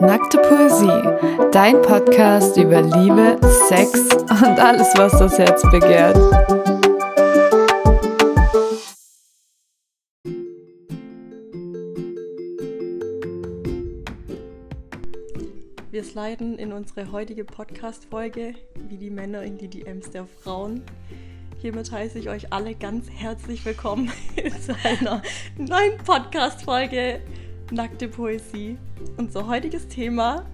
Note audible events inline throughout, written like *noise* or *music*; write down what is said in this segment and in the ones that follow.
Nackte Poesie, dein Podcast über Liebe, Sex und alles, was das Herz begehrt. Wir sliden in unsere heutige Podcast-Folge wie die Männer in die DMs der Frauen. Hiermit heiße ich euch alle ganz herzlich willkommen *laughs* zu einer neuen Podcast-Folge Nackte Poesie. Unser heutiges Thema: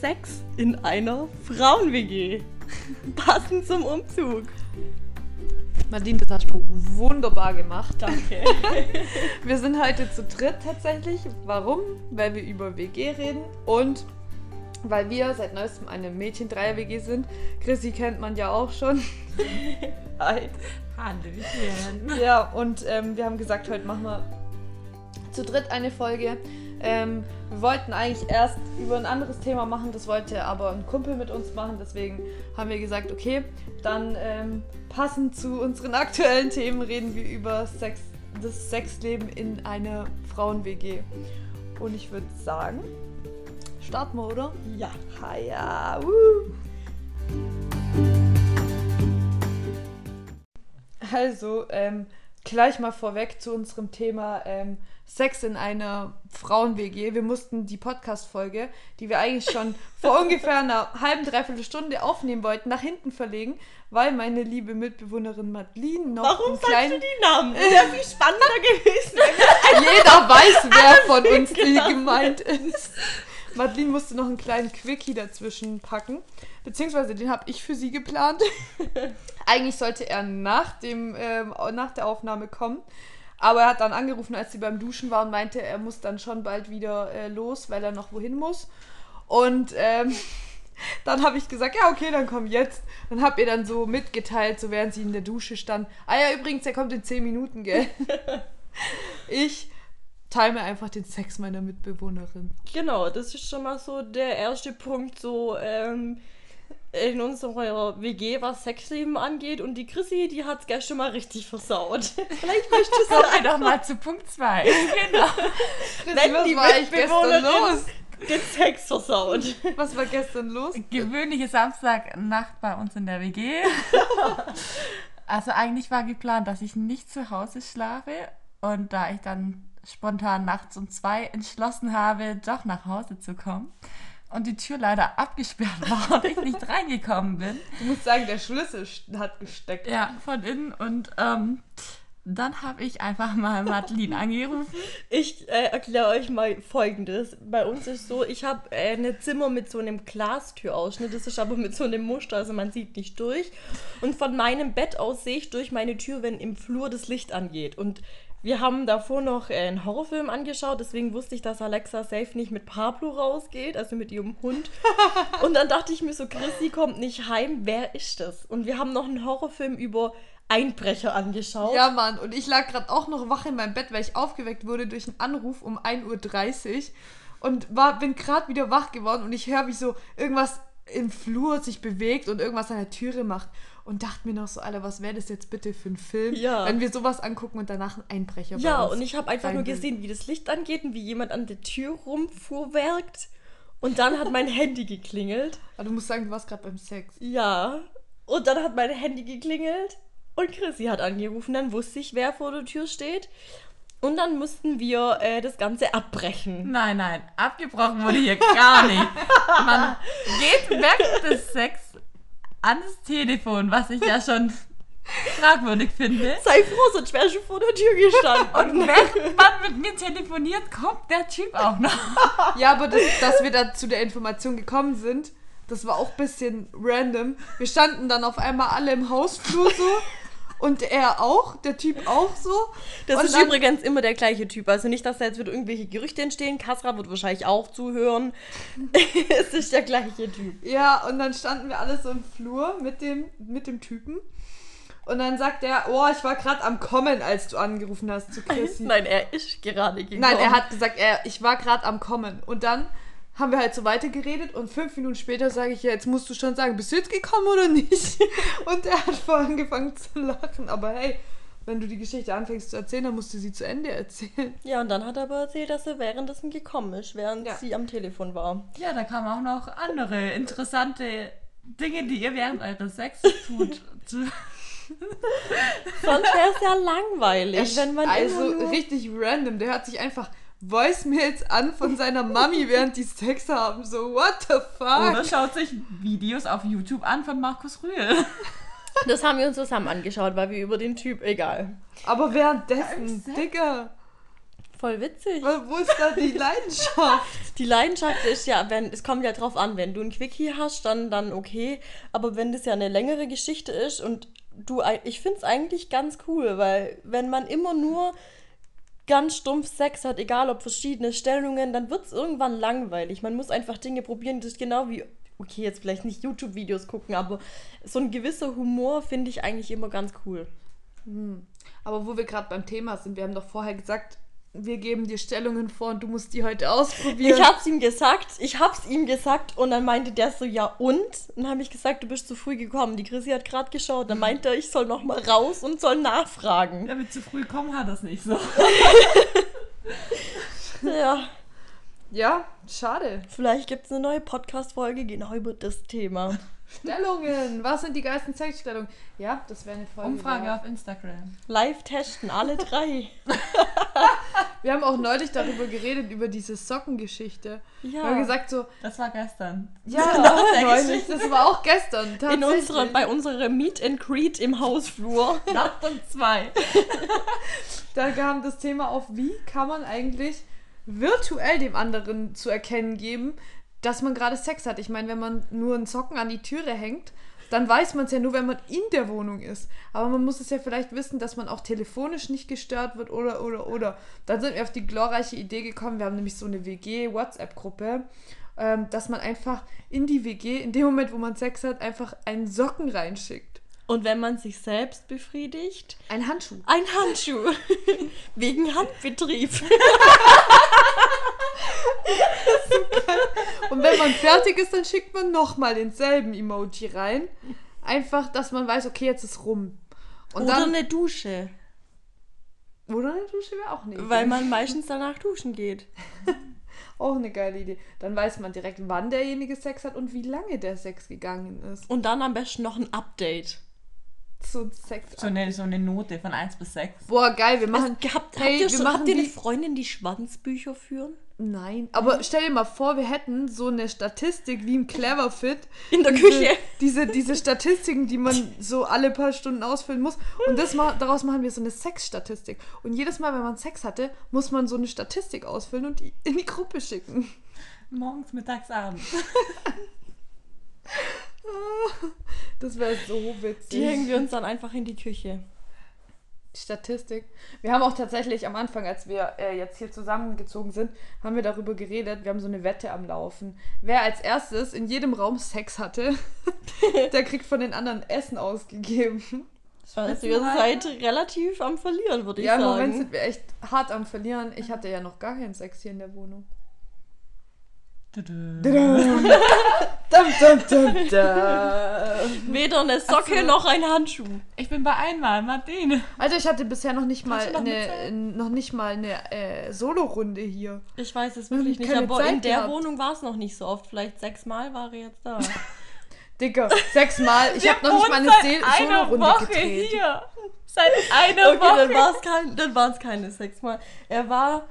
Sex in einer Frauen-WG. *laughs* Passend zum Umzug. Nadine, das hast du wunderbar gemacht. Danke. *laughs* Wir sind heute zu dritt tatsächlich. Warum? Weil wir über WG reden und weil wir seit neuestem eine Mädchen-Dreier-WG sind. Chrissy kennt man ja auch schon. *laughs* Hi. Hallöchen. Ja, und ähm, wir haben gesagt, heute machen wir zu dritt eine Folge. Ähm, wir wollten eigentlich erst über ein anderes Thema machen, das wollte aber ein Kumpel mit uns machen. Deswegen haben wir gesagt, okay, dann ähm, passend zu unseren *laughs* aktuellen Themen reden wir über Sex, das Sexleben in einer Frauen-WG. Und ich würde sagen, starten wir, oder? Ja. Haja, uh. Also, ähm, gleich mal vorweg zu unserem Thema ähm, Sex in einer Frauen-WG. Wir mussten die Podcast-Folge, die wir eigentlich schon *laughs* vor ungefähr einer halben, dreiviertel Stunde aufnehmen wollten, nach hinten verlegen, weil meine liebe Mitbewohnerin Madeline noch Warum einen sagst kleinen... du die Namen? Wäre viel spannender gewesen. *laughs* Jeder weiß, *laughs* wer von uns die gemeint ist. Madeline musste noch einen kleinen Quickie dazwischen packen. Beziehungsweise den habe ich für sie geplant. *laughs* Eigentlich sollte er nach, dem, ähm, nach der Aufnahme kommen. Aber er hat dann angerufen, als sie beim Duschen war und meinte, er muss dann schon bald wieder äh, los, weil er noch wohin muss. Und ähm, *laughs* dann habe ich gesagt, ja, okay, dann komm jetzt. Dann hab ihr dann so mitgeteilt, so während sie in der Dusche stand. Ah ja, übrigens, er kommt in 10 Minuten, gell? *laughs* ich teile mir einfach den Sex meiner Mitbewohnerin. Genau, das ist schon mal so der erste Punkt so ähm, in unserer WG, was Sexleben angeht. Und die Chrissy, die hat es gestern mal richtig versaut. *laughs* Vielleicht möchtest du Kommen wir doch mal zu Punkt 2. *laughs* Genau. Wenn Wenn die was war ich gestern los? den Sex versaut. *laughs* Was war gestern los? Gewöhnliche Samstagnacht bei uns in der WG. Also eigentlich war geplant, dass ich nicht zu Hause schlafe. Und da ich dann spontan nachts um zwei entschlossen habe, doch nach Hause zu kommen und die Tür leider abgesperrt war und ich nicht reingekommen bin, Du musst sagen, der Schlüssel hat gesteckt. ja, von innen und ähm, dann habe ich einfach mal Madeline angerufen. Ich äh, erkläre euch mal Folgendes. Bei uns ist so, ich habe äh, ein Zimmer mit so einem Glastürausschnitt. Das ist aber mit so einem Muster, also man sieht nicht durch. Und von meinem Bett aus sehe ich durch meine Tür, wenn im Flur das Licht angeht. Und wir haben davor noch äh, einen Horrorfilm angeschaut, deswegen wusste ich, dass Alexa safe nicht mit Pablo rausgeht, also mit ihrem Hund. *laughs* Und dann dachte ich mir so, Chrissy kommt nicht heim, wer ist das? Und wir haben noch einen Horrorfilm über Einbrecher angeschaut. Ja, Mann, und ich lag gerade auch noch wach in meinem Bett, weil ich aufgeweckt wurde durch einen Anruf um 1.30 Uhr und war, bin gerade wieder wach geworden und ich höre, wie so irgendwas im Flur sich bewegt und irgendwas an der Türe macht und dachte mir noch so, Alter, was wäre das jetzt bitte für ein Film, Ja. wenn wir sowas angucken und danach ein Einbrecher bei Ja, uns und ich habe einfach nur gesehen, wie das Licht angeht und wie jemand an der Tür rumfuhrwerkt. Und dann hat mein *laughs* Handy geklingelt. Aber du musst sagen, du warst gerade beim Sex. Ja. Und dann hat mein Handy geklingelt. Und Chrissy hat angerufen. Dann wusste ich, wer vor der Tür steht. Und dann mussten wir äh, das Ganze abbrechen. Nein, nein, abgebrochen wurde hier gar nicht. Man *laughs* geht während des Sex ans Telefon, was ich ja schon fragwürdig finde. Sei froh, sonst wärst du vor der Tür gestanden. Und während man mit mir telefoniert, kommt der Typ auch noch. Ja, aber das, dass wir da zu der Information gekommen sind, das war auch ein bisschen random. Wir standen dann auf einmal alle im Hausflur so und er auch, der Typ auch so. Das und ist dann- übrigens immer der gleiche Typ. Also nicht, dass da jetzt wieder irgendwelche Gerüchte entstehen. Kasra wird wahrscheinlich auch zuhören. *laughs* es ist der gleiche Typ. Ja, und dann standen wir alle so im Flur mit dem, mit dem Typen. Und dann sagt er, oh, ich war gerade am Kommen, als du angerufen hast zu *laughs* Chrissy. Nein, er ist gerade gekommen. Nein, er hat gesagt, er, ich war gerade am Kommen. Und dann haben wir halt so weitergeredet und fünf Minuten später sage ich, ja, jetzt musst du schon sagen, bist du jetzt gekommen oder nicht? *laughs* Und er hat voll angefangen zu lachen. Aber hey, wenn du die Geschichte anfängst zu erzählen, dann musst du sie zu Ende erzählen. Ja, und dann hat er aber erzählt, dass er währenddessen gekommen ist, während Ja. sie am Telefon war. Ja, da kamen auch noch andere interessante Dinge, die ihr während eures Sex tut. *laughs* zu- Sonst wäre es ja langweilig, wenn man also immer nur... richtig random. Der hört sich einfach Voicemails an von seiner Mami, während die Sex haben. So, what the fuck? Oder schaut sich Videos auf YouTube an von Markus Rühl. *laughs* Das haben wir uns zusammen angeschaut, weil wir über den Typ... Egal. Aber währenddessen, Digga, Voll witzig. wo ist da die Leidenschaft? *laughs* Die Leidenschaft ist ja, wenn es kommt ja drauf an, wenn du ein Quickie hast, dann, dann okay. Aber wenn das ja eine längere Geschichte ist und du, ich finde es eigentlich ganz cool, weil wenn man immer nur ganz stumpf Sex hat, egal ob verschiedene Stellungen, dann wird es irgendwann langweilig. Man muss einfach Dinge probieren, das ist genau wie, okay, jetzt vielleicht nicht YouTube-Videos gucken, aber so ein gewisser Humor finde ich eigentlich immer ganz cool. Aber wo wir gerade beim Thema sind, wir haben doch vorher gesagt, wir geben dir Stellungen vor und du musst die heute ausprobieren. Ich hab's ihm gesagt, ich hab's ihm gesagt und dann meinte der so, ja und? Und dann habe ich gesagt, du bist zu früh gekommen. Die Chrissy hat gerade geschaut, dann meinte er, ich soll noch mal raus und soll nachfragen. Ja, mit zu früh kommen hat das nicht so. *laughs* Ja, ja, schade. vielleicht gibt's eine neue Podcast-Folge genau über das Thema. Stellungen. Was sind die geilsten Sexstellungen? Ja, das wäre eine Folge. Umfrage auf Instagram. Live testen, alle drei. *laughs* Wir haben auch neulich darüber geredet, über diese Sockengeschichte. Wir haben Ja, gesagt so, Das war gestern. ja, der neulich, das war auch gestern. in unserer, bei unserer Meet and Greet im Hausflur. *laughs* Nacht um zwei. *laughs* Da kam das Thema auf, wie kann man eigentlich virtuell dem anderen zu erkennen geben, dass man gerade Sex hat. Ich meine, wenn man nur einen Socken an die Türe hängt, dann weiß man es ja nur, wenn man in der Wohnung ist. Aber man muss es ja vielleicht wissen, dass man auch telefonisch nicht gestört wird oder, oder, oder. Dann sind wir auf die glorreiche Idee gekommen, wir haben nämlich so eine WG-WhatsApp-Gruppe, ähm, dass man einfach in die WG, in dem Moment, wo man Sex hat, einfach einen Socken reinschickt. Und wenn man sich selbst befriedigt, Ein Handschuh. ein Handschuh. *laughs* Wegen Handbetrieb. *laughs* *laughs* Und wenn man fertig ist, dann schickt man nochmal denselben Emoji rein. Einfach, dass man weiß, okay, jetzt ist rum. Und Oder dann. eine Dusche. Oder eine Dusche wäre auch eine Idee. Weil man meistens danach duschen geht. *laughs* Auch eine geile Idee. Dann weiß man direkt, wann derjenige Sex hat und wie lange der Sex gegangen ist. Und dann am besten noch ein Update. So ein Sex. So eine, so eine Note von 1 bis 6. Boah, geil, wir machen. Es, habt, hey, habt, ihr machen habt ihr eine die- Freundin, die Schwanzbücher führen? Nein. Aber stell dir mal vor, wir hätten so eine Statistik wie im Cleverfit. *laughs* In der diese, Küche. Diese, diese Statistiken, die man so alle paar Stunden ausfüllen muss. Und das ma daraus machen wir so eine Sexstatistik. Und jedes Mal, wenn man Sex hatte, muss man so eine Statistik ausfüllen und die in die Gruppe schicken. Morgens, mittags, abends. *laughs* *laughs* Das wäre so witzig. Die hängen wir uns dann einfach in die Küche. Statistik. Wir haben auch tatsächlich am Anfang, als wir äh, jetzt hier zusammengezogen sind, haben wir darüber geredet. Wir haben so eine Wette am Laufen. Wer als erstes in jedem Raum Sex hatte, *laughs* der kriegt von den anderen Essen ausgegeben. Also ihr seid relativ am Verlieren, würde ich ja, im sagen. Moment sind wir echt hart am Verlieren. Ich hatte ja noch gar keinen Sex hier in der Wohnung. *laughs* Dum, dum, dum, dum. Weder eine Socke noch ein Handschuh. Ich bin bei einmal, Martine. Also ich hatte bisher noch nicht mal noch eine, noch nicht mal eine äh, Solo-Runde hier. Ich weiß es wirklich nicht, aber in Zeit der gehabt. Wohnung war es noch nicht so oft. Vielleicht sechsmal war er jetzt da. *laughs* Dicker, sechsmal. Ich habe noch nicht mal eine seit Se- einer Solo-Runde Woche gedreht. hier. Seit einer Okay, dann Woche. war es kein, dann waren es keine sechsmal. Er war,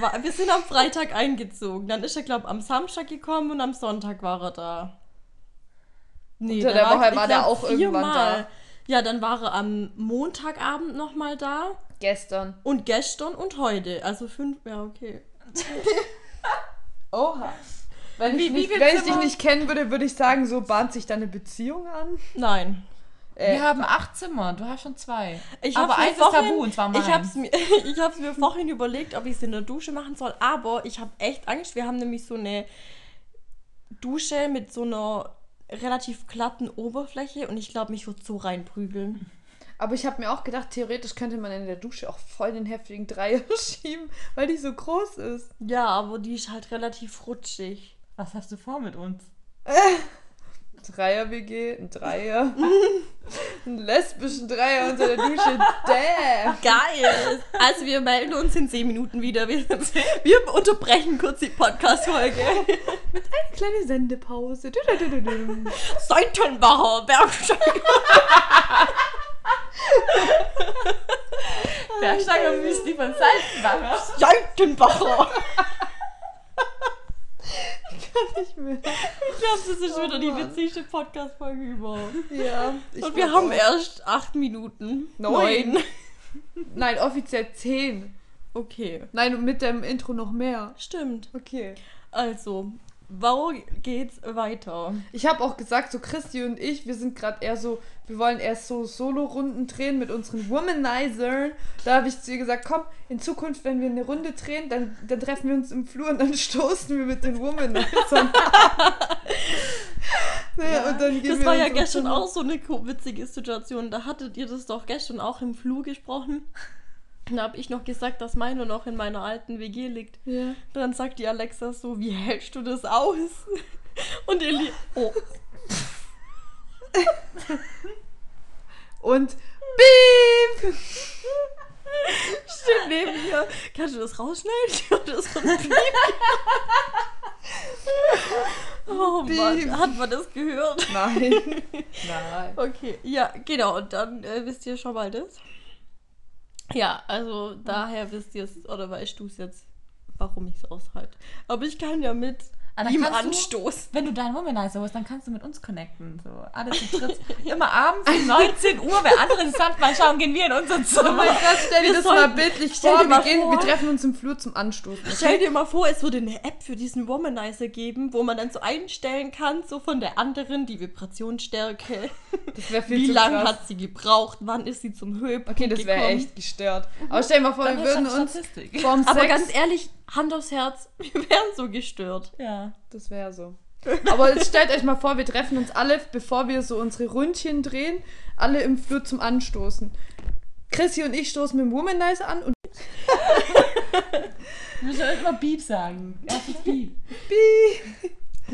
war, wir sind am Freitag eingezogen. Dann ist er, glaube am Samstag gekommen und am Sonntag war er da. Nee, Unter der Woche ich war glaub, auch irgendwann viermal. da. Ja, dann war er am Montagabend nochmal da. Gestern. Und gestern und heute. Also fünf, ja, okay. *laughs* Oha. Wenn, ich, Wie- wie nicht, viel wenn ich dich nicht kennen würde, würde ich sagen, so bahnt sich da eine Beziehung an. Nein. Äh, Wir haben acht Zimmer, du hast schon zwei. Ich Aber eins ist vorhin- tabu, und zwar Ich meins. hab's mir, *laughs* ich hab's mir vorhin überlegt, ob ich es in der Dusche machen soll, aber ich habe echt Angst. Wir haben nämlich so eine Dusche mit so einer relativ glatten Oberfläche und ich glaube, mich wird so reinprügeln. aber ich habe mir auch gedacht, theoretisch könnte man in der Dusche auch voll den heftigen Dreier *laughs* schieben, weil die so groß ist. Ja, aber die ist halt relativ rutschig. Was hast du vor mit uns? Dreier-WG, ein Dreier. *laughs* Einen lesbischen Dreier unter der Dusche. Damn. Geil! Also wir melden uns in 10 Minuten wieder. Wir, *laughs* wir unterbrechen kurz die Podcast-Folge. Kleine Sendepause. Du, du, du, du, du. Seitenbacher Bergsteiger. Bergsteiger Müsli von Salzbacher. Seitenbacher. Nicht mehr. Ich glaube, das ist wieder die witzigste Podcast-Folge überhaupt. Ja. ich Und wir haben auch. erst 8 Minuten. Neun. Neun. *laughs* Nein, offiziell 10. Okay. Nein, und mit dem Intro noch mehr. Stimmt. Okay. Also, wo geht's weiter? Ich habe auch gesagt, so Christi und ich, wir sind gerade eher so, wir wollen erst so Solo-Runden drehen mit unseren Womanizern. Da habe ich zu ihr gesagt, komm, in Zukunft, wenn wir eine Runde drehen, dann, dann treffen wir uns im Flur und dann *laughs* stoßen wir mit den Womanizern. *laughs* naja, und dann gehen Das wir war ja gestern auch so eine witzige Situation. Da hattet ihr das doch gestern auch im Flur gesprochen. Da habe ich noch gesagt, dass meine noch in meiner alten WG liegt. Ja. Dann sagt die Alexa so, wie hältst du das aus? *laughs* Und Eli, oh, Und Beep! steht neben mir. Kannst du das rausschneiden? *laughs* Oder so ein Piep. oh Mann, hat man das gehört? Nein. *laughs* Nein. Okay, ja, genau. Und dann äh, wisst ihr schon mal das. Ja, also daher wisst ihr es, oder weißt du es jetzt, warum ich es aushalte. Aber ich kann ja mit Dann ihm kannst du-. Wenn du deinen Womanizer holst, dann kannst du mit uns connecten. So, alle zu dritt. *laughs* Immer abends um *laughs* 19 Uhr, wer andere Sandmann schauen, gehen wir in unser Oh Zimmer. mein Gott, stell dir Wir das sollten- mal bildlich stell vor. Wir, gehen, vor- wir treffen uns im Flur zum Anstoßen. Stell dir mal vor, es würde eine App für diesen Womanizer geben, wo man dann so einstellen kann, so von der anderen, die Vibrationsstärke. Das wäre viel Wie lange hat sie gebraucht? Wann ist sie zum Höhepunkt Okay, das wäre echt gestört. Aber stell dir mal vor, Dann wir würden uns vorm Aber ganz ehrlich, Hand aufs Herz, *laughs* wir wären so gestört. Ja. Das wäre so. Aber jetzt stellt euch mal vor, wir treffen uns alle, bevor wir so unsere Ründchen drehen, alle im Flur zum Anstoßen. Chrissy und ich stoßen mit dem Womanizer an und Du musst ja immer Beep sagen. Erstes Beep.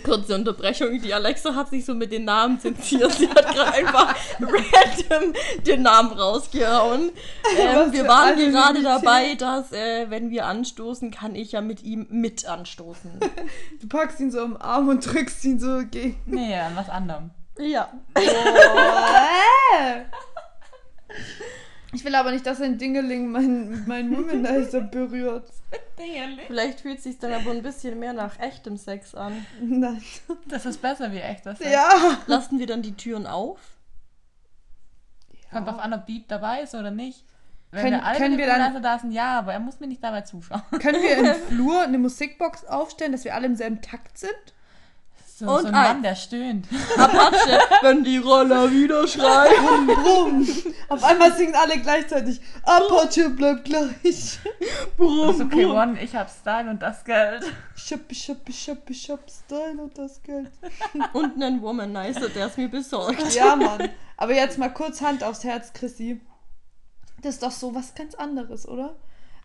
Kurze Unterbrechung, die Alexa hat sich so mit den Namen zensiert. Sie hat gerade einfach random den Namen rausgehauen. Ähm, wir waren gerade dabei, dass, äh, wenn wir anstoßen, kann ich ja mit ihm mit anstoßen. *laughs* du packst ihn so am Arm und drückst ihn so gegen. Nee, an was anderem. Ja. *laughs* Ich will aber nicht, dass ein Dingeling mein, mein Womanizer *laughs* berührt. Vielleicht fühlt es sich dann aber ein bisschen mehr nach echtem Sex an. Nein. Das ist besser wie echt. Das Ja. Lassen wir dann die Türen auf? Kommt drauf an, ob Beep dabei ist oder nicht. Wenn Können- wir alle können wir dann- da sind, ja, aber er muss mir nicht dabei zuschauen. Können wir *laughs* im Flur eine Musikbox aufstellen, dass wir alle im selben Takt sind? So, Und so ein. Mann, der stöhnt. Apache, *laughs* wenn die Roller wieder schreien. Brumm. Auf einmal singen alle gleichzeitig. Apache bleibt gleich. Das Brumm, ist okay, brumm. One, ich hab Style und das Geld. Schuppi, schuppi, schuppi, schupp, Style und das Geld. *laughs* Und einen Womanizer, der es mir besorgt. Ja, Mann. Aber jetzt mal kurz Hand aufs Herz, Chrissy. Das ist doch so was ganz anderes, oder?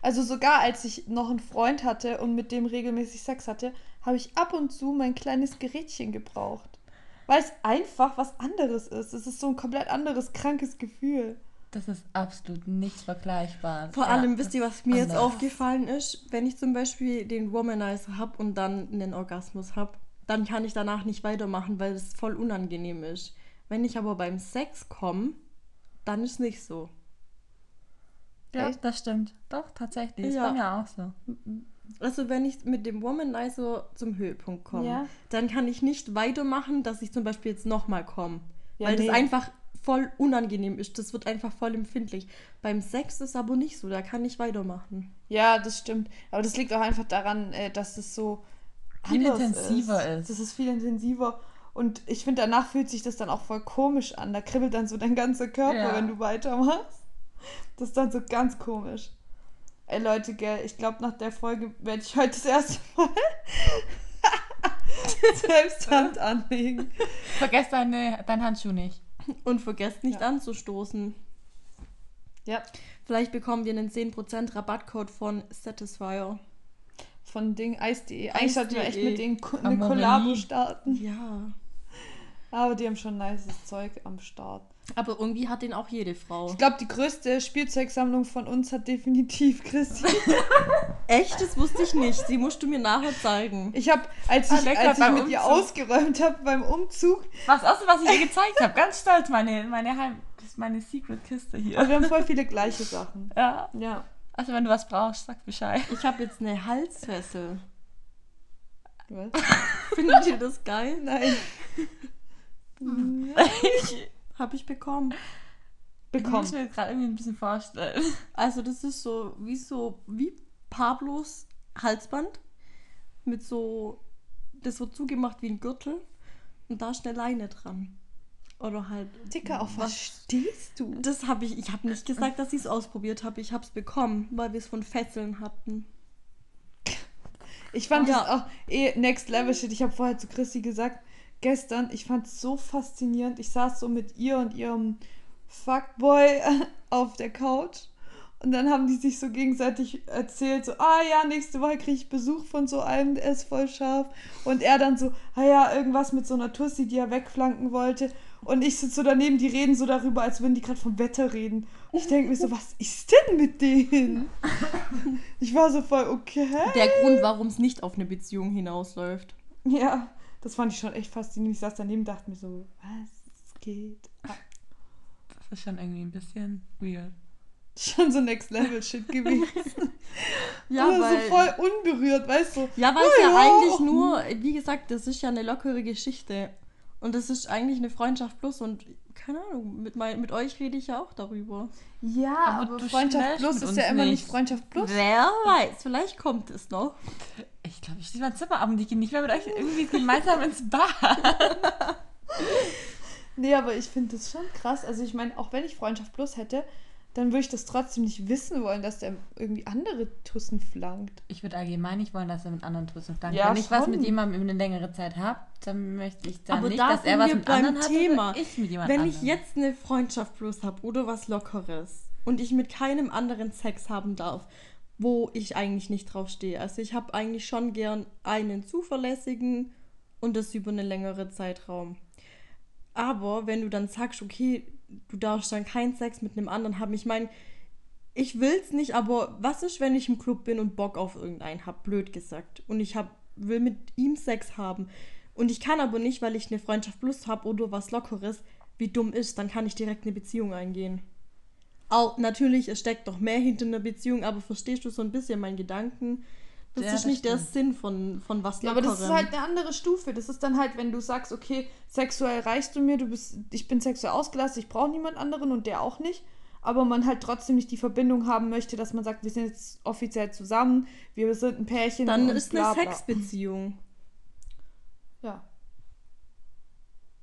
Also sogar als ich noch einen Freund hatte und mit dem regelmäßig Sex hatte, habe ich ab und zu mein kleines Gerätchen gebraucht. Weil es einfach was anderes ist. Es ist so ein komplett anderes, krankes Gefühl. Das ist absolut nicht vergleichbar. Vor Ja, allem, wisst ihr, was mir jetzt aufgefallen ist? Wenn ich zum Beispiel den Womanizer habe und dann einen Orgasmus habe, dann kann ich danach nicht weitermachen, weil es voll unangenehm ist. Wenn ich aber beim Sex komme, dann ist nicht so. Ja, Echt? das stimmt. Doch, tatsächlich. Ist Ja. bei mir auch so. Also wenn ich mit dem Womanizer zum Höhepunkt komme, Ja. dann kann ich nicht weitermachen, dass ich zum Beispiel jetzt nochmal komme. Ja, weil nee. das einfach voll unangenehm ist. Das wird einfach voll empfindlich. Beim Sex ist aber nicht so, da kann ich weitermachen. Ja, das stimmt. Aber das liegt auch einfach daran, äh, dass es so Viel anders intensiver ist. Das ist viel intensiver. Und ich finde, danach fühlt sich das dann auch voll komisch an. Da kribbelt dann so dein ganzer Körper, Ja. wenn du weitermachst. Das ist dann so ganz komisch. Ey Leute, gell, ich glaube, nach der Folge werde ich heute das erste Mal *laughs* *laughs* selbst Hand anlegen. Vergesst deine, deinen Handschuh nicht. Und vergesst nicht Ja. anzustoßen. Ja, Vielleicht bekommen wir einen 10% Rabattcode von Satisfyer. von Ding Eis.de. Eigentlich sollten wir echt Eis.de. mit denen Ko- eine. Kollabo starten. Ja. Aber die haben schon nices Zeug am Start. Aber irgendwie hat den auch jede Frau. Ich glaube, die größte Spielzeugsammlung von uns hat definitiv Christi. *laughs* Echt? Das wusste ich nicht. Die musst du mir nachher zeigen. Ich habe, als ich, lecker, als ich mit ihr Umzug. ausgeräumt habe beim Umzug, Was auch so, was ich dir gezeigt habe. Ganz stolz, meine, meine Heim... Das ist meine Secret-Kiste aber hier. wir haben voll viele gleiche Sachen. Ja. Ja. Also wenn du was brauchst, sag Bescheid. Ich habe jetzt eine Halsfessel. Was? *laughs* Findet ihr das geil? Nein. *laughs* Habe ich bekommen. Ich Bekommen. muss mir gerade irgendwie ein bisschen vorstellen. Also das ist so wie so wie Pablos Halsband mit so das wird zugemacht wie ein Gürtel und da ist eine Leine dran. Oder halt Dicker, auf was stehst du? Das habe ich ich habe nicht gesagt, dass ich es ausprobiert habe. Ich habe es bekommen, weil wir es von Fesseln hatten. Ich fand Ja. das auch eh Next Level Shit. Ich habe vorher zu Christi gesagt, gestern, ich fand es so faszinierend. Ich saß so mit ihr und ihrem Fuckboy *laughs* auf der Couch. Und dann haben die sich so gegenseitig erzählt, so, ah ja, nächste Woche kriege ich Besuch von so einem, der ist voll scharf. Und er dann so, ah ja, irgendwas mit so einer Tussi, die er wegflanken wollte. Und ich sitze so daneben, die reden so darüber, als würden die gerade vom Wetter reden. Und ich denke mir so, *laughs* was ist denn mit denen? Ich war so voll, okay. Der Grund, warum es nicht auf eine Beziehung hinausläuft. Ja, das fand ich schon echt faszinierend. Ich saß daneben und dachte mir so, was geht? ab? Das ist schon irgendwie ein bisschen weird. *laughs* Schon so Next Level Shit gewesen. *laughs* Ja, Oder weil so voll unberührt, weißt du? Ja, weil es ja, ja. eigentlich nur, wie gesagt, das ist ja eine lockere Geschichte. Und das ist eigentlich eine Freundschaft plus und keine Ahnung, mit, mein, mit euch rede ich ja auch darüber. Ja, Aber aber, du Freundschaft Plus ist ja immer nicht nicht. Freundschaft Plus. Wer weiß, vielleicht kommt es noch. Ich glaube, ich stehe mein Zimmer ab und ich gehe nicht mehr mit euch irgendwie gemeinsam ins Bad. *laughs* Nee, aber ich finde das schon krass. Also ich meine, auch wenn ich Freundschaft Plus hätte, dann würde ich das trotzdem nicht wissen wollen, dass der irgendwie andere Tussen flankt. Ich würde allgemein nicht wollen, dass er mit anderen Tussen flankt. Ja, Wenn ich was schon. mit jemandem eine längere Zeit habe, dann möchte ich dann Aber nicht, da dass er was mit beim anderen hat Thema. oder ich mit jemand Wenn anderem. ich jetzt eine Freundschaft plus habe oder was Lockeres und ich mit keinem anderen Sex haben darf, wo ich eigentlich nicht drauf stehe. Also ich habe eigentlich schon gern einen zuverlässigen und das über einen längeren Zeitraum. Aber wenn du dann sagst, okay, du darfst dann keinen Sex mit einem anderen haben, ich meine, ich will's nicht, aber was ist, wenn ich im Club bin und Bock auf irgendeinen hab, blöd gesagt, und ich hab, will mit ihm Sex haben und ich kann aber nicht, weil ich eine Freundschaft plus hab oder was Lockeres, wie dumm ist, dann kann ich direkt eine Beziehung eingehen. Auch natürlich, es steckt noch mehr hinter einer Beziehung, aber verstehst du so ein bisschen meinen Gedanken? Das Ja, ist das nicht der stimmt. Sinn von, von was Ja, aber das ist halt eine andere Stufe. Das ist dann halt, wenn du sagst, okay, sexuell reichst du mir, du bist, ich bin sexuell ausgelastet, ich brauche niemand anderen und der auch nicht. Aber man halt trotzdem nicht die Verbindung haben möchte, dass man sagt, wir sind jetzt offiziell zusammen, wir sind ein Pärchen. Dann ist bla, eine. Sexbeziehung. Ja.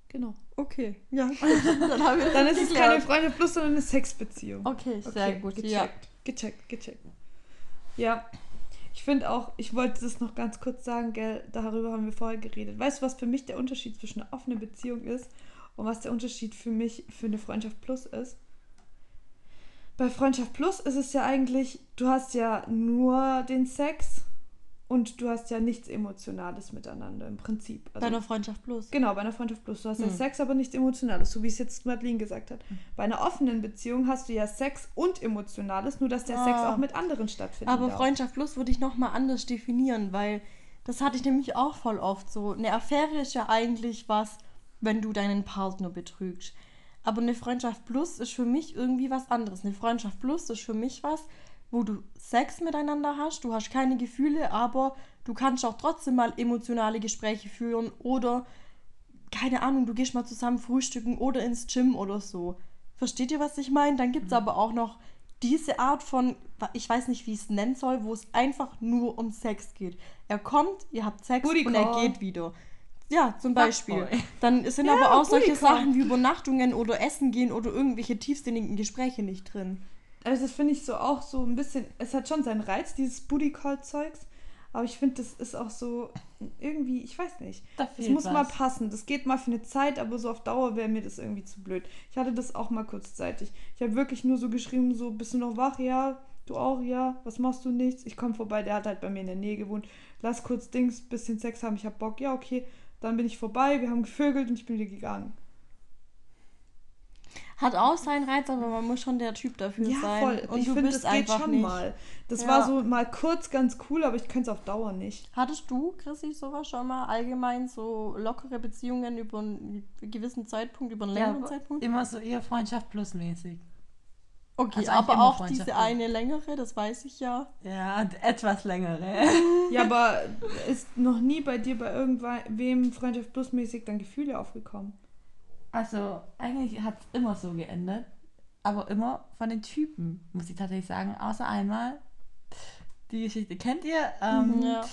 Genau. Okay, ja, *laughs* dann haben wir Dann ist es keine Freunde plus, sondern eine Sexbeziehung. Okay, sehr Okay, gut. gecheckt. Ja. Gecheckt, gecheckt. Ja. Ich finde auch, ich wollte das noch ganz kurz sagen, gell, darüber haben wir vorher geredet. Weißt du, was für mich der Unterschied zwischen einer offenen Beziehung ist und was der Unterschied für mich für eine Freundschaft Plus ist? Bei Freundschaft Plus ist es ja eigentlich, du hast ja nur den Sex und du hast ja nichts Emotionales miteinander im Prinzip. Also Bei einer Freundschaft plus. Genau, bei einer Freundschaft plus. Du hast ja Hm. Sex, aber nichts Emotionales, so wie es jetzt Madeline gesagt hat. Bei einer offenen Beziehung hast du ja Sex und Emotionales, nur dass der Sex Ah. auch mit anderen stattfindet. Aber Freundschaft plus würde ich nochmal anders definieren, weil das hatte ich nämlich auch voll oft so. Eine Affäre ist ja eigentlich was, wenn du deinen Partner betrügst. Aber eine Freundschaft plus ist für mich irgendwie was anderes. Eine Freundschaft plus ist für mich was, wo du Sex miteinander hast, du hast keine Gefühle, aber du kannst auch trotzdem mal emotionale Gespräche führen oder keine Ahnung, du gehst mal zusammen frühstücken oder ins Gym oder so. Versteht ihr, was ich meine? Dann gibt es aber auch noch diese Art von, ich weiß nicht, wie ich es nennen soll, wo es einfach nur um Sex geht. Er kommt, ihr habt Sex Booty und er geht wieder. Ja, zum Beispiel. Dann sind Ja, aber auch solche Booty Call. Sachen wie Übernachtungen oder Essen gehen oder irgendwelche tiefsinnigen Gespräche nicht drin. Also das finde ich so auch so ein bisschen, es hat schon seinen Reiz, dieses Booty Call Zeugs, aber ich finde, das ist auch so irgendwie, ich weiß nicht. Da Das muss mal was. passen. Das geht mal für eine Zeit, aber so auf Dauer wäre mir das irgendwie zu blöd. Ich hatte das auch mal kurzzeitig. Ich habe wirklich nur so geschrieben, so, bist du noch wach? Ja. Du auch? Ja. Was machst du? Nichts. Ich komme vorbei. Der hat halt bei mir in der Nähe gewohnt. Lass kurz Dings, bisschen Sex haben. Ich hab Bock. Ja, okay. Dann bin ich vorbei. Wir haben gevögelt und ich bin wieder gegangen. Hat auch seinen Reiz, aber man muss schon der Typ dafür Ja, sein. voll. Und ich du finde, bist das geht einfach schon nicht. mal. Das Ja. war so mal kurz ganz cool, aber ich könnte es auf Dauer nicht. Hattest du, Chrissy, sowas schon mal allgemein so lockere Beziehungen über einen gewissen Zeitpunkt, über einen längeren Ja, Zeitpunkt? immer so eher Freundschaft plus mäßig. Okay, also aber auch diese eine längere, das weiß ich ja. Ja, etwas längere. *laughs* Ja, aber ist noch nie bei dir bei irgendwem Freundschaft plusmäßig dann Gefühle aufgekommen? Also, eigentlich hat es immer so geendet. Aber immer von den Typen, muss ich tatsächlich sagen. Außer einmal. Die Geschichte kennt ihr. Ähm, ja.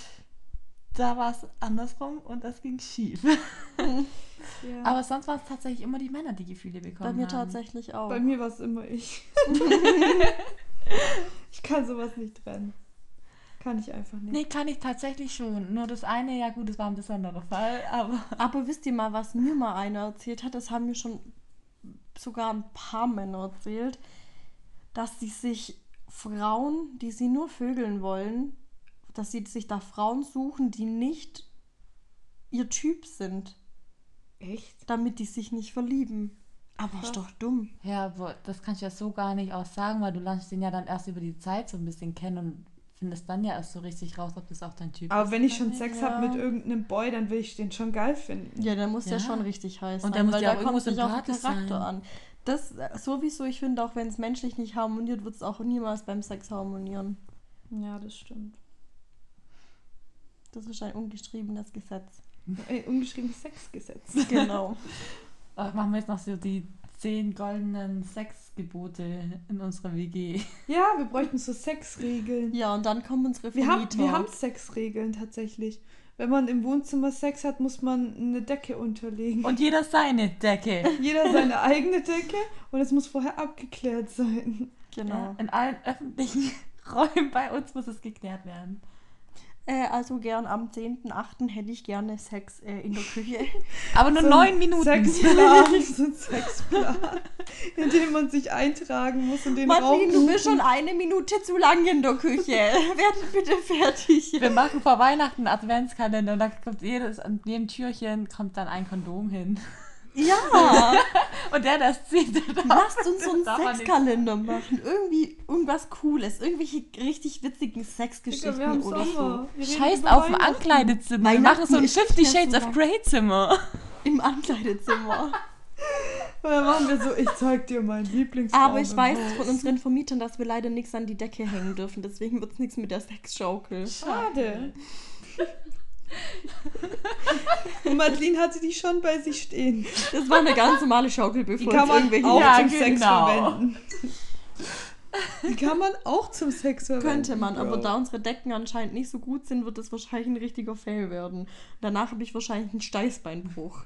Da war es andersrum und das ging schief. *laughs* Ja. Aber sonst waren es tatsächlich immer die Männer, die Gefühle bekommen Bei mir haben. tatsächlich auch. Bei mir war es immer ich. *laughs* ich kann sowas nicht trennen. Kann ich einfach nicht. Nee, kann ich tatsächlich schon. Nur das eine, ja gut, das war ein besonderer Fall, aber. *laughs* Aber wisst ihr mal, was mir mal einer erzählt hat? Das haben mir schon sogar ein paar Männer erzählt, dass sie sich Frauen, die sie nur vögeln wollen, dass sie sich da Frauen suchen, die nicht ihr Typ sind, Echt? damit die sich nicht verlieben. Aber ist doch dumm. Ja, aber das kannst du ja so gar nicht auch sagen, weil du lernst den ja dann erst über die Zeit so ein bisschen kennen und findest dann ja erst so richtig raus, ob das auch dein Typ Aber ist. wenn ich schon Sex Ja. habe mit irgendeinem Boy, dann will ich den schon geil finden. Ja, der muss ja, Ja. schon richtig heiß Und sein, muss weil da auch kommt sich sympathisch Charakter sein. an. Das äh, sowieso, ich finde, auch wenn es menschlich nicht harmoniert, wird es auch niemals beim Sex harmonieren. Ja, das stimmt. Das ist ein ungeschriebenes Gesetz. Ein ungeschriebenes Sexgesetz. Genau. *laughs* Ach, machen wir jetzt noch so die zehn goldenen Sexgebote in unserer WG. Ja, wir bräuchten so Sexregeln. ja, und dann kommen unsere Wir haben, wir haben Sexregeln tatsächlich. Wenn man im Wohnzimmer Sex hat, muss man eine Decke unterlegen. Und jeder seine Decke. Jeder seine eigene Decke und es muss vorher abgeklärt sein. Genau. Ja, in allen öffentlichen *laughs* Räumen bei uns muss es geklärt werden. Äh, also gern am 10.8. hätte ich gerne Sex äh, in der Küche. *laughs* Aber nur So neun Minuten. Sexplan, *laughs* so ein Sexplan, in dem man sich eintragen muss und den Raum Martin, du bist schon eine Minute zu lang in der Küche. *laughs* Werdet bitte fertig. Wir machen vor Weihnachten einen Adventskalender und da kommt jedes, an jedem Türchen kommt dann ein Kondom hin. Ja, *laughs* Und der das zieht, lasst uns so einen Sexkalender machen. Irgendwie irgendwas Cooles. Irgendwelche richtig witzigen Sexgeschichten oder Sommer. Wir reden Scheiß auf ein Weihnachten. Ankleidezimmer. Wir machen so ein Fifty Shades so of. Grey Zimmer. so. *laughs* Im Ankleidezimmer. *laughs* Und dann machen wir so, ich zeig dir meinen Lieblingsraum Aber ich weiß Haus. von unseren Vermietern, dass wir leider nichts an die Decke hängen dürfen. Deswegen wird es nichts mit der Sexschaukel. Schade. *laughs* Und Madeline hatte die schon bei sich stehen. Das war eine ganz normale Schaukel, Die bevor kann jetzt man irgendwelche auch Ja, zum Sex genau. verwenden. Die kann man auch zum Sex verwenden. Könnte man, aber Bro. da unsere Decken anscheinend nicht so gut sind, wird das wahrscheinlich ein richtiger Fail werden. Danach habe ich wahrscheinlich einen Steißbeinbruch.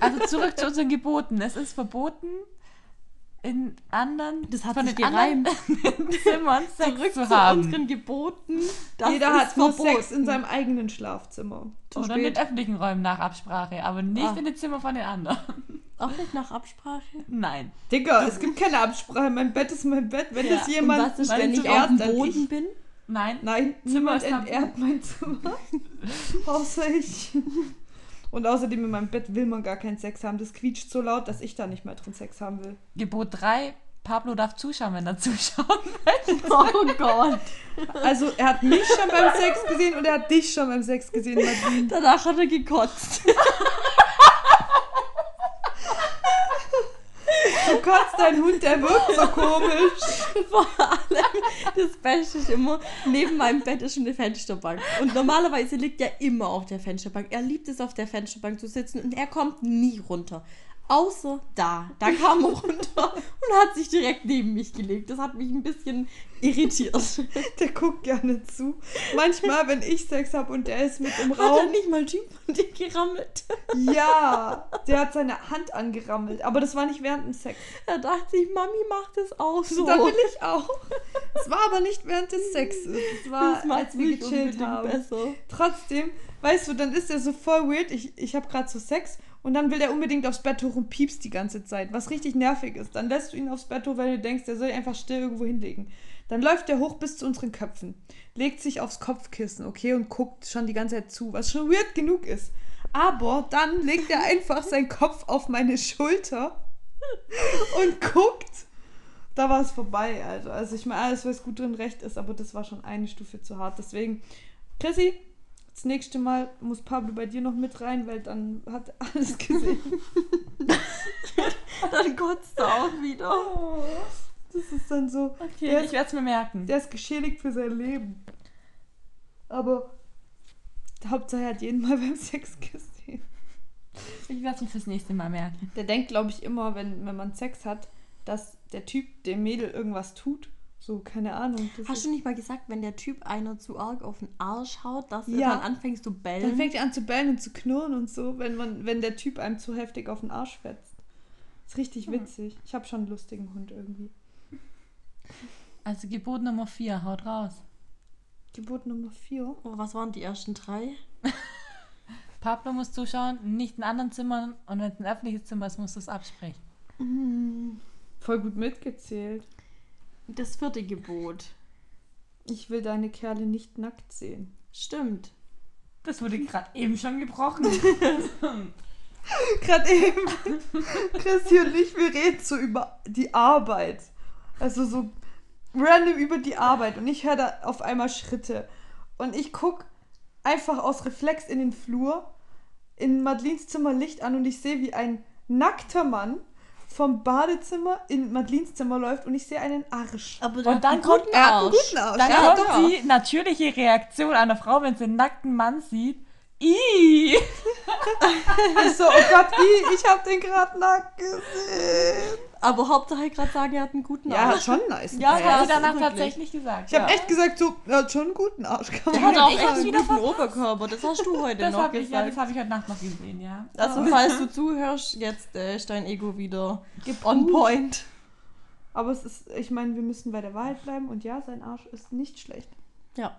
Also zurück zu unseren Geboten. Es ist verboten, in anderen Das hat von den anderen *laughs* Zimmern Zurück zu haben. unseren Geboten. Jeder hat nur. Sex in seinem eigenen Schlafzimmer. Zu Oder in spät. den öffentlichen Räumen nach Absprache, aber nicht Ah. in den Zimmern von den anderen. Auch nicht nach Absprache. Nein. Digga, es gibt keine Absprache. Mein Bett ist mein Bett. Wenn Ja. das jemand was ist, mein wenn ich auf dem Boden bin? Nein. Nein, Zimmer niemand entehrt mein Zimmer. *laughs* Außer ich. Und außerdem in meinem Bett will man gar keinen Sex haben. Das quietscht so laut, dass ich da nicht mehr drin Sex haben will. Gebot 3. Pablo darf zuschauen, wenn er *laughs* zuschaut. Oh Gott. Also, er hat mich schon beim Sex gesehen und er hat dich schon beim Sex gesehen, Nadine. Danach hat er gekotzt. *laughs* Du kotzt dein Hund, der wirkt so komisch. *laughs* Vor allem, das Beste ist immer, neben meinem Bett ist schon eine Fensterbank. Und normalerweise liegt er immer auf der Fensterbank. Er liebt es, auf der Fensterbank zu sitzen und er kommt nie runter. Außer da. Da kam er runter und hat sich direkt neben mich gelegt. Das hat mich ein bisschen irritiert. Der guckt gerne zu. Manchmal, wenn ich Sex habe und der ist mit im Hat er Raum. nicht mal Typ von dir gerammelt? Ja, der hat seine Hand angerammelt. Aber das war nicht während dem Sex. Da dachte ich, Mami macht es auch so. Da will ich auch. Es war aber nicht während des Sexes. Es war, das als wir gechillt haben. besser. Trotzdem, weißt du, dann ist er so voll weird. Ich, ich habe gerade so Sex und dann will er unbedingt aufs Bett hoch und piepst die ganze Zeit, was richtig nervig ist. Dann lässt du ihn aufs Bett hoch, weil du denkst, er soll einfach still irgendwo hinlegen. Dann läuft er hoch bis zu unseren Köpfen, legt sich aufs Kopfkissen, okay, und guckt schon die ganze Zeit zu, was schon weird genug ist. Aber dann legt er einfach seinen Kopf auf meine Schulter *laughs* und guckt, da war es vorbei, also. Also ich meine, alles, was gut drin recht ist, aber das war schon eine Stufe zu hart. Deswegen, Chrissy, das nächste Mal muss Pablo bei dir noch mit rein, weil dann hat er alles gesehen. *laughs* Dann kotzt er auch wieder. Das ist dann so, Okay, Der- ich werde es mir merken. der ist geschädigt für sein Leben. Aber Hauptsache er hat jeden Mal *laughs* beim Sex gesehen. Ich werde es mir fürs nächste Mal merken. Der denkt, glaube ich, immer, wenn, wenn man Sex hat, dass der Typ dem Mädel irgendwas tut. So, keine Ahnung. Das Hast du nicht mal gesagt, wenn der Typ einer zu arg auf den Arsch haut, dass er Ja. dann anfängt zu bellen? dann fängt er an zu bellen und zu knurren und so, wenn, man, wenn der Typ einem zu heftig auf den Arsch fetzt. Ist richtig witzig. Ich habe schon einen lustigen Hund irgendwie. Also Gebot Nummer 4, haut raus. Gebot Nummer 4. oh, was waren die ersten drei? Pablo muss zuschauen, nicht in anderen Zimmern und wenn es ein öffentliches Zimmer ist, musst du es absprechen. Voll gut mitgezählt. Das vierte Gebot. Ich will deine Kerle nicht nackt sehen. Stimmt. Das wurde gerade eben schon gebrochen. *laughs* Gerade eben. Christi und ich, wir reden so über die Arbeit. Also so random über die Arbeit. Und ich höre da auf einmal Schritte. Und ich gucke einfach aus Reflex in den Flur, in Madelines Zimmer Licht an und ich sehe, wie ein nackter Mann vom Badezimmer in Madelines Zimmer läuft und ich sehe einen Arsch. Aber Und dann kommt- guten Er einen Arsch. guten Arsch. Dann ja, kommt doch. die natürliche Reaktion einer Frau, wenn sie einen nackten Mann sieht. Ich *laughs* so, oh Gott, i, ich habe den gerade nackt gesehen. Aber Hauptsache gerade sagen, er hat einen guten Ja, Arsch. *laughs* hat schon nice. Ja, Das ja, hat sie danach wirklich. tatsächlich gesagt. Ich habe ja. echt gesagt, so, er hat schon einen guten Arsch. Kann Der hat auch ich echt einen wieder guten verpasst. Oberkörper. Das hast du heute Das noch habe ich, ja, gesagt. das hab ich heute Nacht noch gesehen, ja. also, falls du *laughs* zuhörst, jetzt äh, ist dein Ego wieder Geprüft. on point. Aber es ist, ich meine, wir müssen bei der Wahrheit bleiben und ja, sein Arsch ist nicht schlecht. Ja.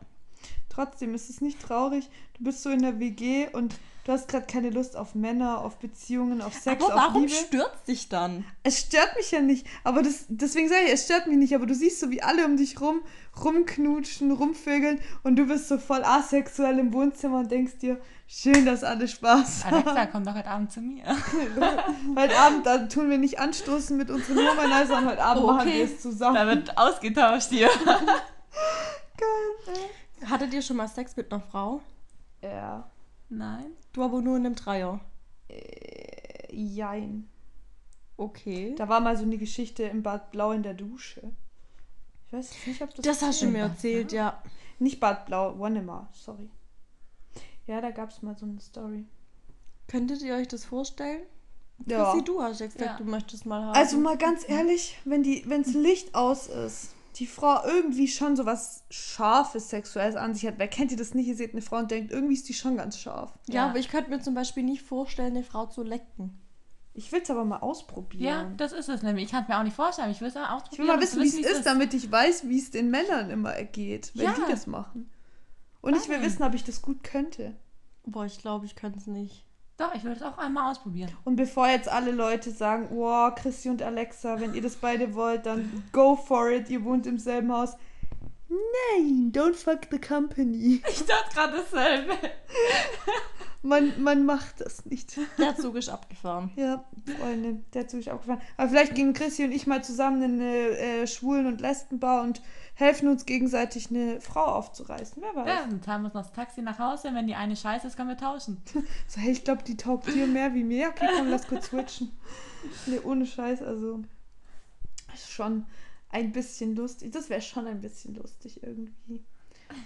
Trotzdem ist es nicht traurig. Du bist so in der WG und du hast gerade keine Lust auf Männer, auf Beziehungen, auf Sex, Aber auf warum Liebe. stört dich dann? Es stört mich ja nicht, aber das, deswegen sage ich, es stört mich nicht, aber du siehst so, wie alle um dich rum rumknutschen, rumvögeln und du bist so voll asexuell im Wohnzimmer und denkst dir, schön, dass alle Spaß haben. Alexa, komm doch heute Abend zu mir. *laughs* Heute Abend, da tun wir nicht anstoßen mit unseren Womanizer, sondern heute Abend Oh, machen okay. wir es zusammen. Da wird ausgetauscht hier. *laughs* Hattet ihr schon mal Sex mit einer Frau? Ja. Nein. Du aber nur in einem Dreier. Äh, jein. Okay. Da war mal so eine Geschichte im Bad Blau in der Dusche. Ich weiß nicht, ob das. Das hast du mir erzählt, ja. Nicht Bad Blau, Wonnemar, sorry. Ja, da gab es mal so eine Story. Könntet ihr euch das vorstellen? Ja. Chrissy, du hast ja gesagt, Ja. du möchtest mal haben. Also mal ganz ehrlich, wenn die, wenns Licht aus ist, die Frau irgendwie schon so was Scharfes, Sexuelles an sich hat. Wer kennt ihr das nicht? Ihr seht eine Frau und denkt, irgendwie ist die schon ganz scharf. ja, Ja. aber ich könnte mir zum Beispiel nicht vorstellen, eine Frau zu lecken. Ich will es aber mal ausprobieren. Ja, das ist es nämlich. Ich kann es mir auch nicht vorstellen. Ich will es auch ausprobieren. Ich will mal wissen, wie es ist, damit ich weiß, wie es den Männern immer ergeht, wenn Ja. die das machen. Und ich will wissen, ob ich das gut könnte. Boah, ich glaube, ich könnte es nicht. Doch, ich will es auch einmal ausprobieren. Und bevor jetzt alle Leute sagen, oh, Christi und Alexa, wenn ihr das beide wollt, dann go for it, ihr wohnt im selben Haus. Nein, don't fuck the company. *laughs* Ich dachte gerade dasselbe. Man, man macht das nicht. Der Zug ist abgefahren. Ja, Freunde, der Zug ist aufgefahren. Aber vielleicht gehen Christi und ich mal zusammen in eine äh, Schwulen- und Lesbenbar und helfen uns gegenseitig eine Frau aufzureißen. Wer weiß. Ja, dann zahlen wir uns noch das Taxi nach Hause. Wenn die eine scheiße ist, können wir tauschen. *laughs* So, hey, ich glaube, die taugt dir mehr wie mir. Okay, komm, lass kurz switchen. Nee, ohne Scheiß, also. Ist schon ein bisschen lustig. Das wäre schon ein bisschen lustig irgendwie.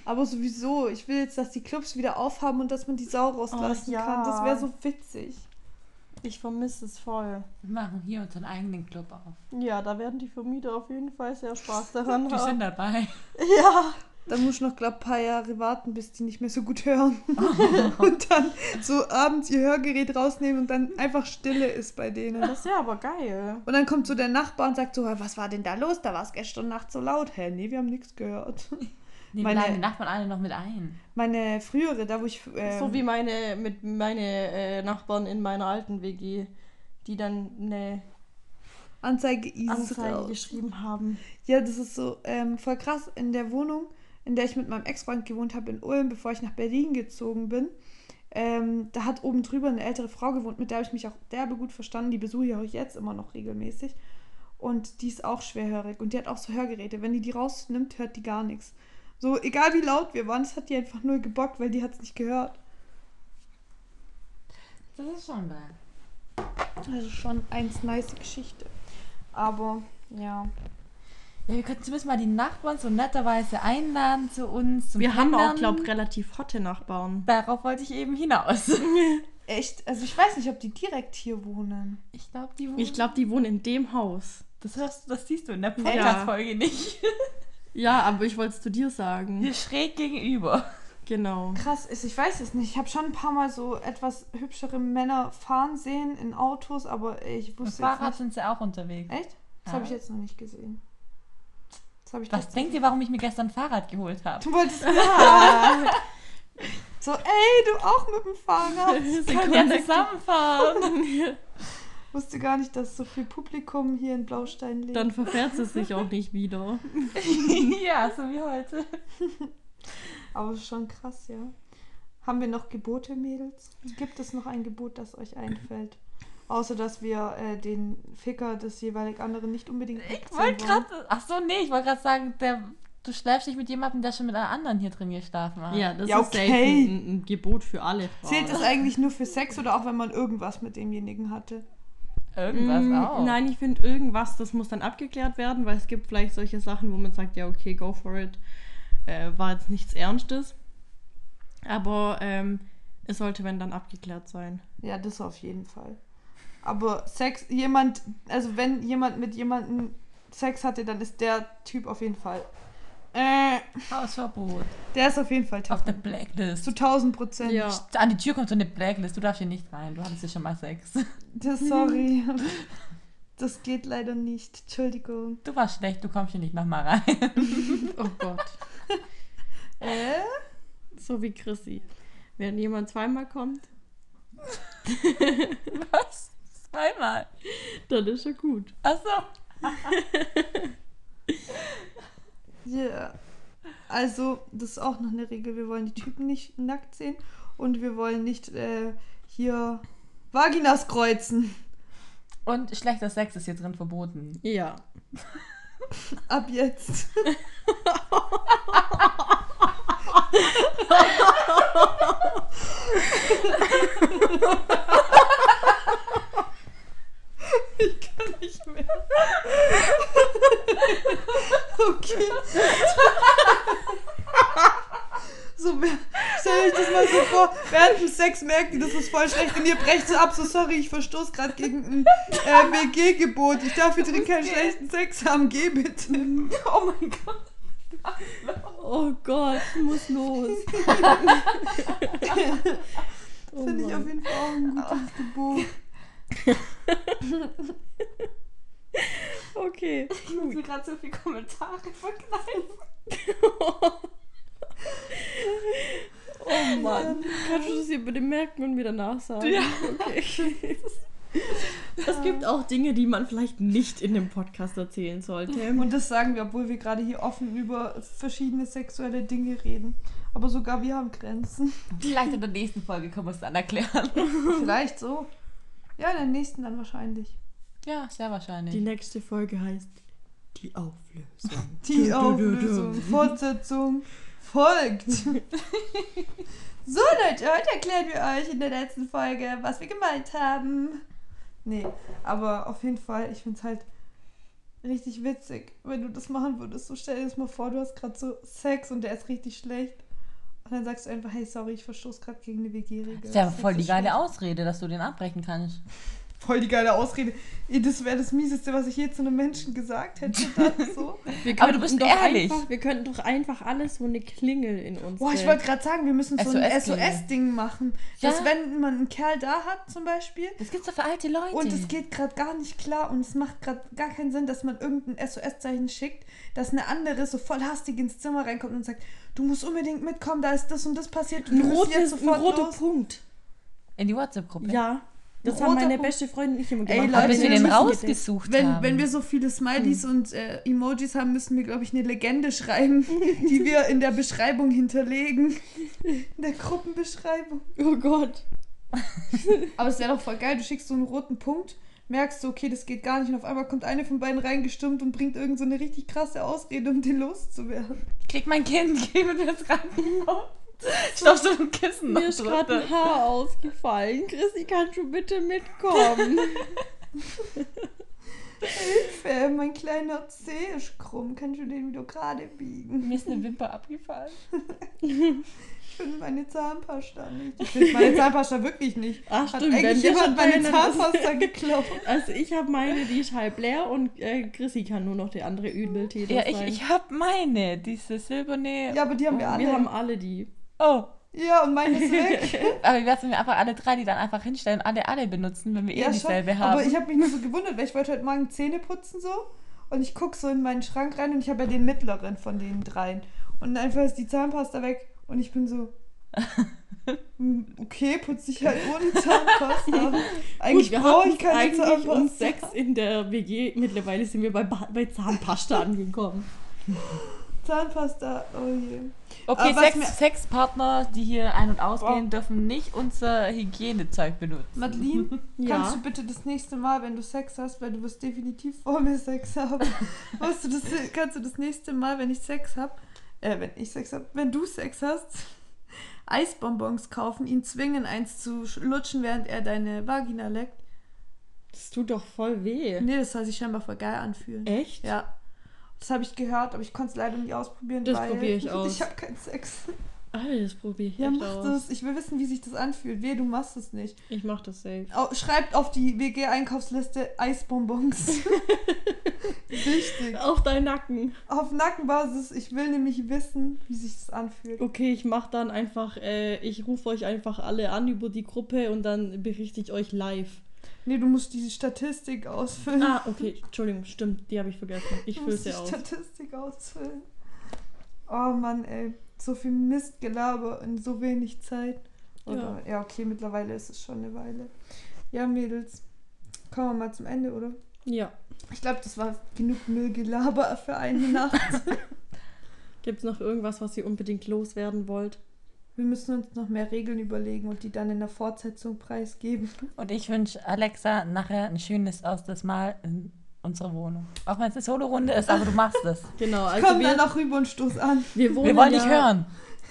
Aber sowieso, ich will jetzt, dass die Clubs wieder aufhaben und dass man die Sau rauslassen Oh, ja. kann. Das wäre so witzig. Ich vermisse es voll. Wir machen hier unseren eigenen Club auf. Ja, da werden die Vermieter auf jeden Fall sehr Spaß *laughs* daran Die haben. sind dabei. *laughs* Ja. Dann muss ich noch, glaub, ein paar Jahre warten, bis die nicht mehr so gut hören. *laughs* und dann so abends ihr Hörgerät rausnehmen und dann einfach Stille ist bei denen. Das ist ja aber geil. Und dann kommt so der Nachbar und sagt so, was war denn da los? Da war es gestern Nacht so laut. Hä, nee, wir haben nichts gehört. Die Meine- laden die Nachbarn alle noch mit ein. Meine frühere, da wo ich... Ähm, So wie meine, mit meine äh, Nachbarn in meiner alten WG, die dann eine Anzeige Anzeige geschrieben haben. Ja, das ist so ähm, voll krass. In der Wohnung, in der ich mit meinem Ex-Freund gewohnt habe in Ulm, bevor ich nach Berlin gezogen bin, Ähm, da hat oben drüber eine ältere Frau gewohnt, mit der habe ich mich auch derbe gut verstanden. Die besuche ich auch jetzt immer noch regelmäßig. Und die ist auch schwerhörig und die hat auch so Hörgeräte. Wenn die die rausnimmt, hört die gar nichts. So, egal wie laut wir waren, das hat die einfach null gebockt, weil die hat es nicht gehört. Das ist schon geil. Also schon eins nice Geschichte. Aber, ja. Ja, wir könnten zumindest mal die Nachbarn so netterweise einladen zu uns. Zum Wir haben auch, glaube ich, relativ hotte Nachbarn. Darauf wollte ich eben hinaus. *laughs* Echt? Also ich weiß nicht, ob die direkt hier wohnen. Ich glaube, die wohnen. Ich glaube, die wohnen in dem Haus. das hörst du, das siehst du in der Podcast-Folge nicht. *laughs* Ja, aber ich wollte es zu dir sagen. Hier schräg gegenüber. Genau. Krass ist, ich weiß es nicht. Ich habe schon ein paar Mal so etwas hübschere Männer fahren sehen in Autos, aber ich Mit wusste Fahrrad jetzt sind sie auch unterwegs. nicht. Echt? Das Ja. habe ich jetzt noch nicht gesehen. Das ich Was denkt ihr, warum ich mir gestern ein Fahrrad geholt habe? Du wolltest *laughs* ja. So, ey, du auch mit dem Fahrrad. *laughs* können ja zusammenfahren. *laughs* Wusste gar nicht, dass so viel Publikum hier in Blaustein lebt. Dann verfährt es sich auch nicht wieder. *laughs* ja, so wie heute. Aber schon krass, ja. Haben wir noch Gebote, Mädels? Gibt es noch ein Gebot, das euch einfällt? Außer, dass wir äh, den Ficker des jeweilig anderen nicht unbedingt Ich wollte gerade. Ach so, nee, ich wollte gerade sagen, der, du schläfst nicht mit jemandem, der schon mit einer anderen hier drin geschlafen hat. Ja, das Ja, ist okay. ein, ein Gebot für alle Frauen. Zählt das eigentlich nur für Sex oder auch, wenn man irgendwas mit demjenigen hatte? Irgendwas Mm, auch. Nein, ich finde irgendwas, das muss dann abgeklärt werden, weil es gibt vielleicht solche Sachen, wo man sagt, ja, okay, go for it. Äh, war jetzt nichts Ernstes. Aber ähm, es sollte, wenn, dann abgeklärt sein. Ja, das auf jeden Fall. Aber Sex, jemand, also wenn jemand mit jemandem Sex hatte, dann ist der Typ auf jeden Fall. Äh, Hausverbot. der ist auf jeden Fall Auf der tabu. Blacklist. Zu 1000 Prozent. Ja. An die Tür kommt so eine Blacklist. Du darfst hier nicht rein. Du hattest ja schon mal Sex. Das, sorry. *laughs* Das geht leider nicht. Entschuldigung. Du warst schlecht, du kommst hier nicht nochmal rein. *laughs* Oh Gott. Äh? So wie Chrissy. Wenn jemand zweimal kommt, *laughs* Was? Zweimal. dann ist er gut. Achso. Ja. Also, das ist auch noch eine Regel. Wir wollen die Typen nicht nackt sehen und wir wollen nicht äh, hier Vaginas kreuzen. Und schlechter Sex ist hier drin verboten. Ja. *laughs* Ab jetzt. *laughs* *laughs* ich nicht mehr. Okay. So, stell euch das mal so vor, während dem Sex merkt ihr, das ist voll schlecht und ihr brecht so ab, so sorry, ich verstoße gerade gegen ein äh, WG-Gebot. Ich darf jetzt keinen schlechten Sex haben, geh bitte. Oh mein Gott. Oh Gott, muss los. *laughs* *laughs* oh Finde ich auf jeden Fall auch ein gutes Gebot. *laughs* Okay. Ich muss mir gerade so viele Kommentare verkneifen. *laughs* Oh Mann. Kannst du das hier bitte merken und mir danach sagen? Ja. Okay. *laughs* Es gibt auch Dinge, die man vielleicht nicht in dem Podcast erzählen sollte. Und das sagen wir, obwohl wir gerade hier offen über verschiedene sexuelle Dinge reden. Aber sogar wir haben Grenzen. Vielleicht in der nächsten Folge können wir es dann erklären. Vielleicht so. Ja, in der nächsten dann wahrscheinlich. Ja, sehr wahrscheinlich. Die nächste Folge heißt Die Auflösung. *laughs* Die. Auflösung, *laughs* Fortsetzung folgt. *laughs* so Leute, heute erklären wir euch in der letzten Folge, was wir gemeint haben. Nee, aber auf jeden Fall, ich finde es halt richtig witzig, wenn du das machen würdest. So stell dir das mal vor, du hast gerade so Sex und der ist richtig schlecht. Und dann sagst du einfach, hey, sorry, ich verstoße gerade gegen eine WG-Regel. Das ist ja voll die geile. Ausrede, dass du den abbrechen kannst. Voll die geile Ausrede. Das wäre das Mieseste, was ich je zu einem Menschen gesagt hätte. *laughs* So. Wir Aber du bist doch ehrlich. Einfach, wir könnten doch einfach alles so eine Klingel in uns. Boah, ich wollte gerade sagen, wir müssen so ein. SOS-Ding machen. Ja. Dass wenn man einen Kerl da hat zum Beispiel Das gibt's doch für alte Leute. und es geht gerade gar nicht klar und es macht gerade gar keinen Sinn, dass man irgendein SOS-Zeichen schickt, dass eine andere so voll hastig ins Zimmer reinkommt und sagt, du musst unbedingt mitkommen, da ist das und das passiert. Ein, rotes, jetzt ein sofort roter los. Punkt. In die WhatsApp-Gruppe. Ja. Das haben meine Punkt. beste Freundin nicht immer Ey, gemacht. Leute, Aber bis wir den rausgesucht Wenn, haben. wenn wir so viele Smileys und äh, Emojis haben, müssen wir, glaube ich, eine Legende schreiben, *laughs* die wir in der Beschreibung hinterlegen. In der Gruppenbeschreibung. Oh Gott. Aber es wäre doch voll geil, du schickst so einen roten Punkt, merkst du, okay, das geht gar nicht und auf einmal kommt eine von beiden reingestimmt und bringt irgend so eine richtig krasse Ausrede, um den loszuwerden. Ich krieg mein Kind, *laughs* gib mir das *laughs* ran. Stopp so ein Kissen Mir ist gerade ein Haar ausgefallen. Chrissy, kannst du bitte mitkommen? Hilfe, mein kleiner Zeh ist krumm, kannst du den wieder gerade biegen? Mir ist eine Wimper abgefallen. Ich finde meine Zahnpasta nicht. Ich finde meine Zahnpasta wirklich nicht. Ach Hat stimmt, eigentlich jemand meine Zahnpasta geklaut? Also ich habe meine, die ist halb leer und äh, Chrissy kann nur noch der andere Übeltäter Ja, ich, sein. ich hab meine, diese silberne. Ja, aber die haben wir alle. Wir haben alle die. Oh. ja, und meine ist weg. *laughs* Aber wie wär's, wenn wir einfach alle drei, die dann einfach hinstellen und alle alle benutzen, wenn wir eh ja, schon. dieselbe haben? Aber ich habe mich nur so gewundert, weil ich wollte heute Morgen Zähne putzen so. Und ich gucke so in meinen Schrank rein und ich habe ja den mittleren von den dreien. Und einfach ist die Zahnpasta weg und ich bin so. *laughs* hm, Okay, putze ich halt ohne Zahnpasta. *laughs* Eigentlich Gut, wir brauche ich keine eigentlich Zahnpasta. uns sechs in der WG. Mittlerweile sind wir bei, ba bei Zahnpasta angekommen. Zahnpasta, oh je. okay, Sex, Sexpartner, die hier ein- und ausgehen, Oh. dürfen nicht unser Hygienezeug benutzen. Madeline, *laughs* Ja. kannst du bitte das nächste Mal, wenn du Sex hast, weil du wirst definitiv vor mir Sex haben, *laughs* weißt du, das, kannst du das nächste Mal, wenn ich Sex habe, äh, wenn ich Sex habe, wenn du Sex hast, *laughs* Eisbonbons kaufen, ihn zwingen, eins zu sch- lutschen, während er deine Vagina leckt? Das tut doch voll weh. Nee, das soll sich scheinbar voll geil anfühlen. Echt? Ja. Das habe ich gehört, aber ich konnte es leider nie ausprobieren, Das weil probier ich *laughs* aus. ich habe keinen Sex. Alter, das probiere ich Ja, echt mach aus. das. Ich will wissen, wie sich das anfühlt. Weh, du machst es nicht. Ich mach das safe. Au- Schreibt auf die WG-Einkaufsliste Eisbonbons. *laughs* Wichtig. Auf deinen Nacken. Auf Nackenbasis. Ich will nämlich wissen, wie sich das anfühlt. Okay, ich mach dann einfach, äh, ich rufe euch einfach alle an über die Gruppe und dann berichte ich euch live. Nee, du musst die Statistik ausfüllen. Ah, okay, Entschuldigung, stimmt, die habe ich vergessen. Ich du fülle musst sie die aus. Statistik ausfüllen. Oh Mann, ey. So viel Mistgelaber in so wenig Zeit. Oder, ja. okay, mittlerweile ist es schon eine Weile. Ja, Mädels. Kommen wir mal zum Ende, oder? Ja. Ich glaube, das war genug Müllgelaber für eine Nacht. *laughs* Gibt es noch irgendwas, was ihr unbedingt loswerden wollt? Wir müssen uns noch mehr Regeln überlegen und die dann in der Fortsetzung preisgeben. Und ich wünsche Alexa nachher ein schönes erstes Mal in unserer Wohnung. Auch wenn es eine Solo-Runde ist, aber du machst es. *laughs* Genau, also Komm wir, dann noch rüber und stoß an. wir wohnen Wir wollen ja, dich hören.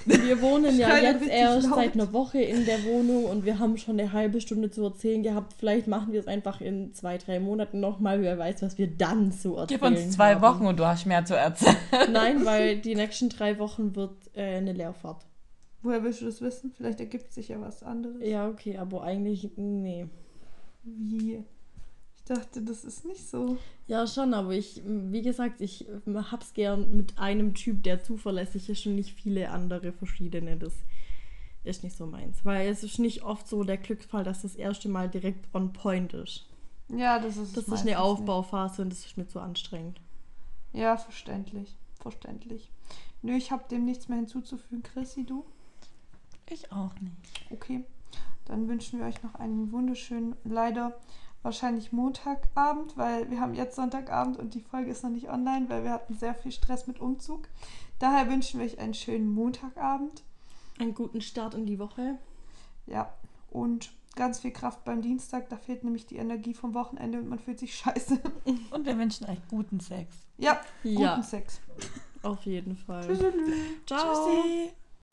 Wir wohnen ja jetzt erst laut. seit einer Woche in der Wohnung und wir haben schon eine halbe Stunde zu erzählen gehabt. Vielleicht machen wir es einfach in zwei, drei Monaten nochmal. Wer weiß, was wir dann so erzählen. Gib uns zwei haben. Wochen und du hast mehr zu erzählen. Nein, weil die nächsten drei Wochen wird äh, eine Leerfahrt. Woher willst du das wissen? Vielleicht ergibt sich ja was anderes. Ja, okay, aber eigentlich, nee. Wie? Ich dachte, das ist nicht so. Ja, schon, aber ich, wie gesagt, ich hab's gern mit einem Typ, der zuverlässig ist und nicht viele andere verschiedene. Das ist nicht so meins. Weil es ist nicht oft so der Glücksfall, dass das erste Mal direkt on point ist. Ja, das ist Das ist eine Aufbauphase und das ist mir zu anstrengend. Nicht. Ja, verständlich. Verständlich. Nö, ich habe dem nichts mehr hinzuzufügen. Chrissy, du? Ich auch nicht. Okay. Dann wünschen wir euch noch einen wunderschönen, leider wahrscheinlich Montagabend, weil wir haben jetzt Sonntagabend und die Folge ist noch nicht online, weil wir hatten sehr viel Stress mit Umzug. Daher wünschen wir euch einen schönen Montagabend. Einen guten Start in die Woche. Ja, und ganz viel Kraft beim Dienstag. Da fehlt nämlich die Energie vom Wochenende und man fühlt sich *laughs* scheiße. Und wir wünschen euch guten Sex. Ja, guten Ja, Sex. auf jeden Fall. Tschüssi. Ciao.